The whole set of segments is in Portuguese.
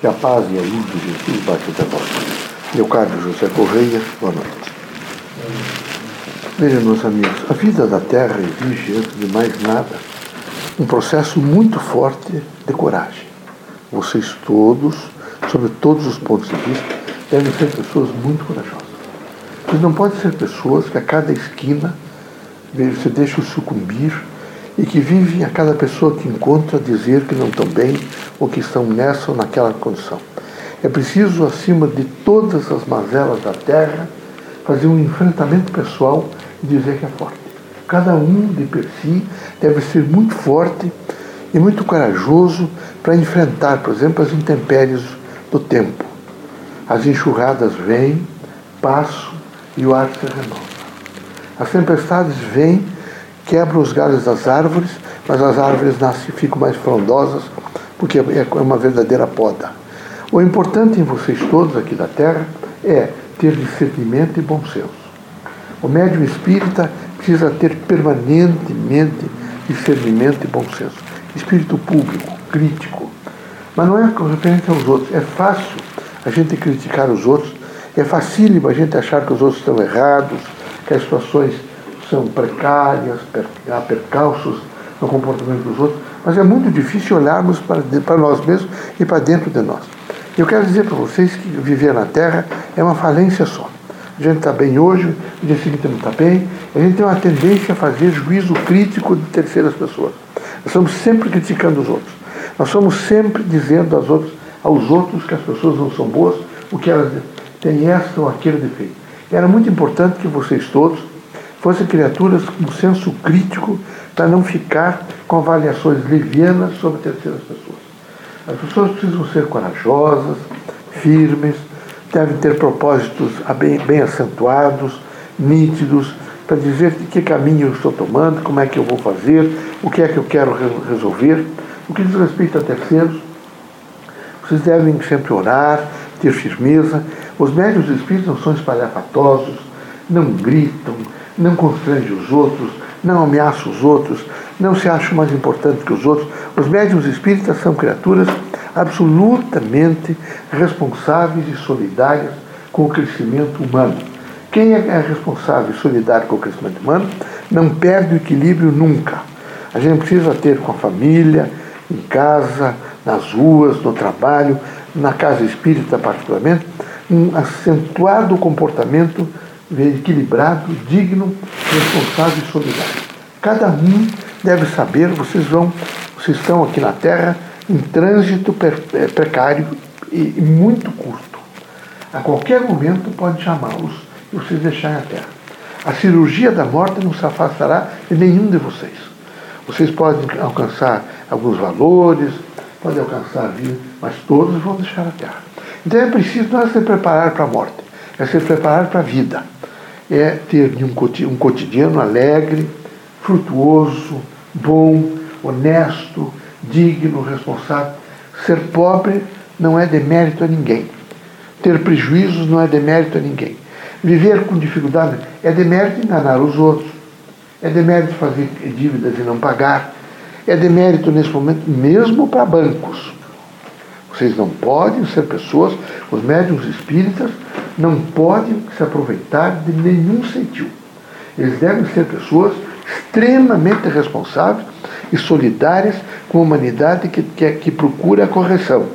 Que a paz e a luz de Jesus baixe até vós. Meu caro José Correia, boa noite. Vejam, meus amigos, a vida da Terra exige, antes de mais nada, um processo muito forte de coragem. Vocês todos, sobre todos os pontos de vista, devem ser pessoas muito corajosas. Vocês não podem ser pessoas que a cada esquina se deixam sucumbir e que vivem a cada pessoa que encontra dizer que não estão bem ou que estão nessa ou naquela condição. É preciso, acima de todas as mazelas da terra, fazer um enfrentamento pessoal e dizer que é forte. Cada um de per si deve ser muito forte e muito corajoso para enfrentar, por exemplo, as intempéries do tempo. As enxurradas vêm, passam e o ar se renova. As tempestades vêm quebra os galhos das árvores, mas as árvores nascem, ficam mais frondosas, porque é uma verdadeira poda. O importante em vocês todos aqui da Terra é ter discernimento e bom senso. O médium espírita precisa ter permanentemente discernimento e bom senso. Espírito público, crítico. Mas não é referente aos outros. É fácil a gente criticar os outros, é facílimo a gente achar que os outros estão errados, que as situações são precárias, há percalços no comportamento dos outros, mas é muito difícil olharmos para, para nós mesmos e para dentro de nós. Eu quero dizer para vocês que viver na Terra é uma falência só. A gente está bem hoje, o dia seguinte não está bem, a gente tem uma tendência a fazer juízo crítico de terceiras pessoas. Nós estamos sempre criticando os outros. Nós somos sempre dizendo aos outros, aos outros que as pessoas não são boas, o que elas têm esta ou aquele defeito. Era muito importante que vocês todos fossem criaturas com senso crítico para não ficar com avaliações levianas sobre terceiras pessoas. As pessoas precisam ser corajosas, firmes, devem ter propósitos bem, bem acentuados, nítidos, para dizer de que caminho eu estou tomando, como é que eu vou fazer, o que é que eu quero resolver. O que diz respeito a terceiros, vocês devem sempre orar, ter firmeza. Os médios espíritos não são espalhafatosos, não gritam, não constrange os outros, não ameaça os outros, não se acha mais importante que os outros. Os médiums espíritas são criaturas absolutamente responsáveis e solidárias com o crescimento humano. Quem é responsável e solidário com o crescimento humano não perde o equilíbrio nunca. A gente precisa ter com a família, em casa, nas ruas, no trabalho, na casa espírita particularmente, um acentuado comportamento equilibrado, digno, responsável e solidário. Cada um deve saber, vocês vão, vocês estão aqui na Terra em trânsito é, precário e muito curto. A qualquer momento pode chamá-los e vocês deixarem a Terra. A cirurgia da morte não se afastará de nenhum de vocês. Vocês podem alcançar alguns valores, podem alcançar a vida, mas todos vão deixar a Terra. Então é preciso é se preparar para a morte, é se preparar para a vida é ter um cotidiano alegre, frutuoso, bom, honesto, digno, responsável. Ser pobre não é demérito a ninguém. Ter prejuízos não é demérito a ninguém. Viver com dificuldade é demérito enganar os outros. É demérito fazer dívidas e não pagar. É demérito nesse momento mesmo para bancos. Vocês não podem ser pessoas, os médiums espíritas não podem se aproveitar de nenhum sentido. Eles devem ser pessoas extremamente responsáveis e solidárias com a humanidade que, que, que procura a correção,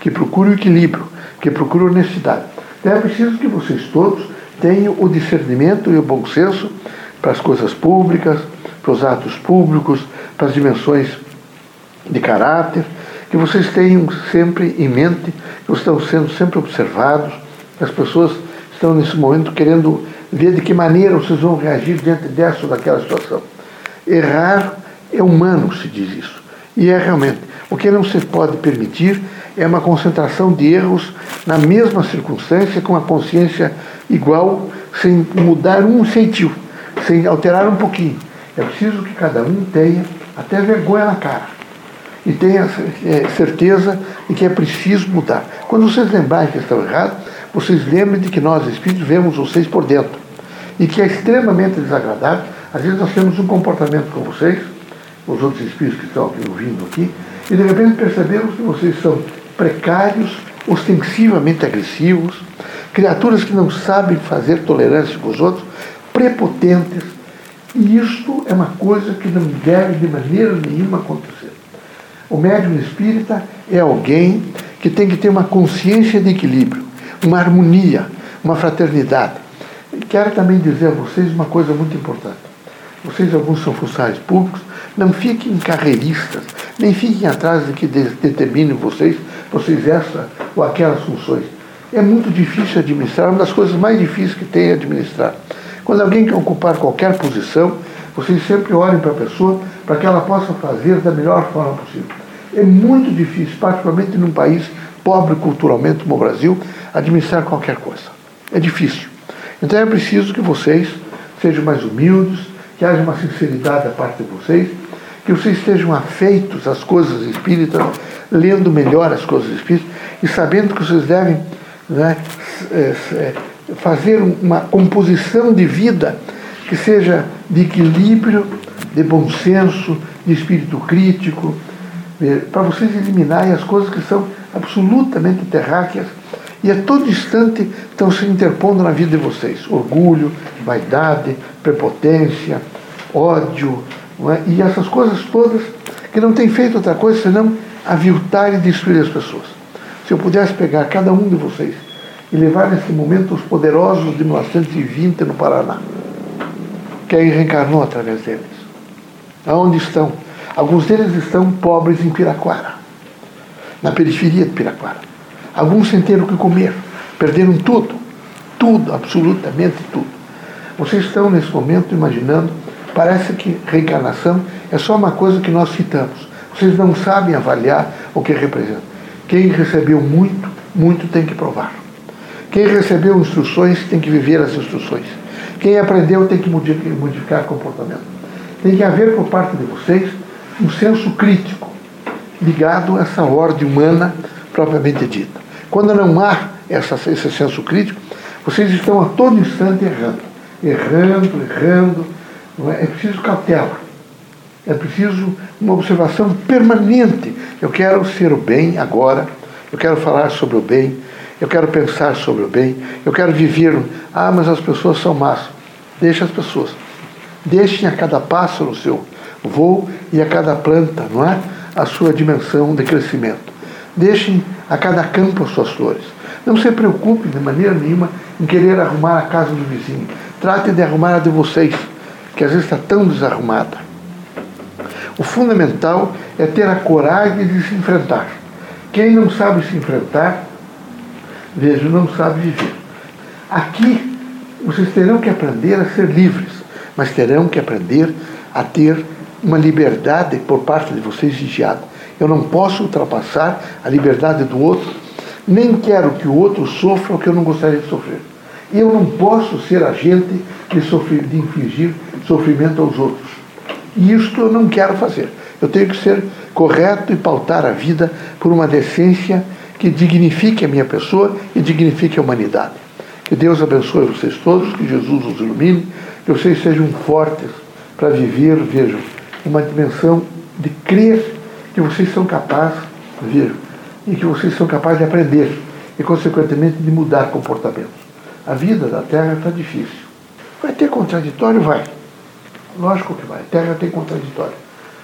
que procura o equilíbrio, que procura a honestidade. É preciso que vocês todos tenham o discernimento e o bom senso para as coisas públicas, para os atos públicos, para as dimensões de caráter, que vocês tenham sempre em mente que estão sendo sempre observados, as pessoas estão nesse momento querendo ver de que maneira vocês vão reagir diante dessa ou daquela situação. Errar é humano, se diz isso. E é realmente. O que não se pode permitir é uma concentração de erros na mesma circunstância, com a consciência igual, sem mudar um sentido, sem alterar um pouquinho. É preciso que cada um tenha até vergonha na cara e tenha é, certeza de que é preciso mudar. Quando vocês lembrarem que estão errados, vocês lembrem de que nós, espíritos, vemos vocês por dentro. E que é extremamente desagradável. Às vezes nós temos um comportamento com vocês, os outros espíritos que estão aqui ouvindo aqui, e de repente percebemos que vocês são precários, ostensivamente agressivos, criaturas que não sabem fazer tolerância com os outros, prepotentes. E isto é uma coisa que não deve de maneira nenhuma acontecer. O médium espírita é alguém que tem que ter uma consciência de equilíbrio, uma harmonia, uma fraternidade. Quero também dizer a vocês uma coisa muito importante. Vocês, alguns são funcionários públicos, não fiquem carreiristas, nem fiquem atrás de que determinem vocês, vocês essa ou aquelas funções. É muito difícil administrar, uma das coisas mais difíceis que tem é administrar. Quando alguém quer ocupar qualquer posição, vocês sempre olhem para a pessoa para que ela possa fazer da melhor forma possível. É muito difícil, particularmente num país pobre culturalmente como o Brasil, administrar qualquer coisa. É difícil. Então é preciso que vocês sejam mais humildes, que haja uma sinceridade da parte de vocês, que vocês estejam afeitos às coisas espíritas, lendo melhor as coisas espíritas e sabendo que vocês devem né, é, é, fazer uma composição de vida que seja de equilíbrio, de bom senso, de espírito crítico, para vocês eliminarem as coisas que são absolutamente terráqueas e a todo instante estão se interpondo na vida de vocês. Orgulho, vaidade, prepotência, ódio, é? e essas coisas todas que não têm feito outra coisa senão aviltar e destruir as pessoas. Se eu pudesse pegar cada um de vocês e levar nesse momento os poderosos de 1920 no Paraná, que aí reencarnou através deles. Aonde estão? Alguns deles estão pobres em Piraquara, na periferia de Piraquara. Alguns sem ter o que comer, perderam tudo, tudo, absolutamente tudo. Vocês estão nesse momento imaginando, parece que reencarnação é só uma coisa que nós citamos. Vocês não sabem avaliar o que representa. Quem recebeu muito, muito tem que provar. Quem recebeu instruções tem que viver as instruções. Quem aprendeu tem que modificar comportamento. Tem que haver por parte de vocês um senso crítico ligado a essa ordem humana propriamente dita. Quando não há essa, esse senso crítico, vocês estão a todo instante errando. Errando, errando. É? é preciso cautela. É preciso uma observação permanente. Eu quero ser o bem agora, eu quero falar sobre o bem, eu quero pensar sobre o bem, eu quero viver. Ah, mas as pessoas são más. Deixe as pessoas. Deixem a cada passo no seu voo e a cada planta, não é? A sua dimensão de crescimento. Deixem a cada campo as suas flores. Não se preocupem de maneira nenhuma em querer arrumar a casa do vizinho. Tratem de arrumar a de vocês, que às vezes está tão desarrumada. O fundamental é ter a coragem de se enfrentar. Quem não sabe se enfrentar, veja, não sabe viver. Aqui, vocês terão que aprender a ser livres, mas terão que aprender a ter uma liberdade por parte de vocês vigiada. Eu não posso ultrapassar a liberdade do outro, nem quero que o outro sofra o que eu não gostaria de sofrer. Eu não posso ser agente de, sofrer, de infligir sofrimento aos outros. E isto eu não quero fazer. Eu tenho que ser correto e pautar a vida por uma decência que dignifique a minha pessoa e dignifique a humanidade. Que Deus abençoe vocês todos, que Jesus os ilumine, que vocês sejam fortes para viver, vejam, uma dimensão de crer que vocês são capazes, vejam, e que vocês são capazes de aprender e, consequentemente, de mudar comportamentos. A vida da Terra está difícil. Vai ter contraditório? Vai. Lógico que vai. A Terra tem contraditório.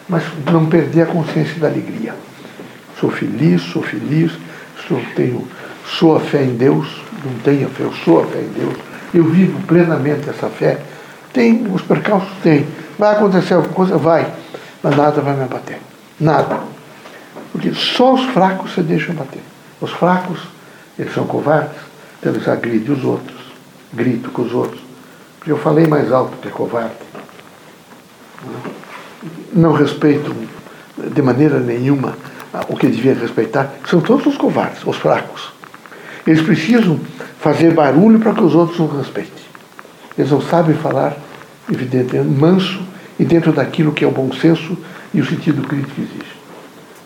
Mas não perder a consciência da alegria. Sou feliz, sou feliz, sou, tenho, sou a fé em Deus, não tenho fé, eu sou a fé em Deus. Eu vivo plenamente essa fé. Tem os percalços? Tem. Vai acontecer alguma coisa? Vai. Mas nada vai me abater. Nada. Porque só os fracos se deixam bater. Os fracos, eles são covardes, então eles agridem os outros, gritam com os outros. Porque eu falei mais alto que covarde. Não respeito de maneira nenhuma o que devia respeitar. São todos os covardes, os fracos. Eles precisam fazer barulho para que os outros os respeitem. Eles não sabem falar, evidentemente, manso e dentro daquilo que é o bom senso e o sentido crítico exige.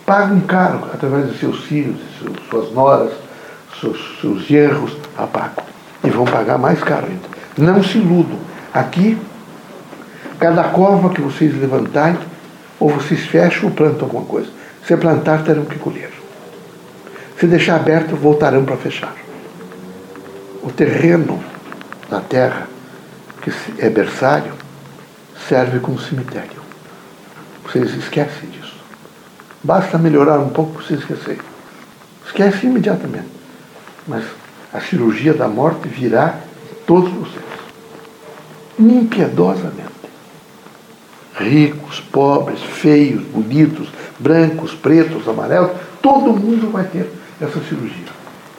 Pagam caro através de seus filhos, suas noras, seus, seus erros, apagam. E vão pagar mais caro ainda. Não se iludam. Aqui, cada cova que vocês levantarem, ou vocês fecham ou plantam alguma coisa. Se plantar, terão que colher. Se deixar aberto, voltarão para fechar. O terreno na terra, que é berçário, serve como cemitério. Vocês esquecem disso. Basta melhorar um pouco para vocês esquecerem. Esquece imediatamente. Mas a cirurgia da morte virá todos vocês. Impiedosamente. Ricos, pobres, feios, bonitos, brancos, pretos, amarelos, todo mundo vai ter essa cirurgia.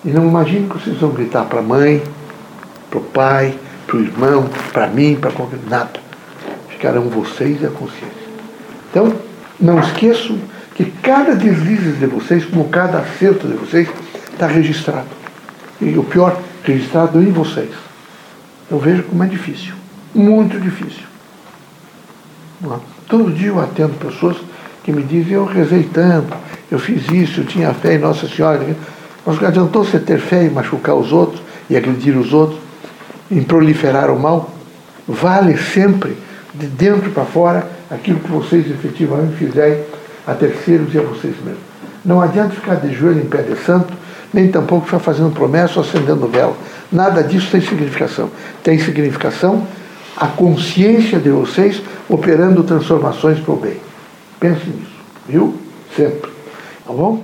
E não imagine que vocês vão gritar para a mãe, para o pai, para o irmão, para mim, para qualquer. Nada. Ficarão vocês e a consciência. Então, não esqueçam que cada deslize de vocês, como cada acerto de vocês, está registrado. E o pior, registrado em vocês. Eu vejo como é difícil. Muito difícil. Todo dia eu atendo pessoas que me dizem, eu rezei tanto, eu fiz isso, eu tinha fé em Nossa Senhora. Mas adiantou você ter fé e machucar os outros e agredir os outros, em proliferar o mal? Vale sempre, de dentro para fora, aquilo que vocês efetivamente fizerem a terceiros e a vocês mesmos. Não adianta ficar de joelho em pé de santo, nem tampouco ficar fazendo promessa ou acendendo vela. Nada disso tem significação. Tem significação a consciência de vocês operando transformações para o bem. Pense nisso, viu? Sempre. Tá bom?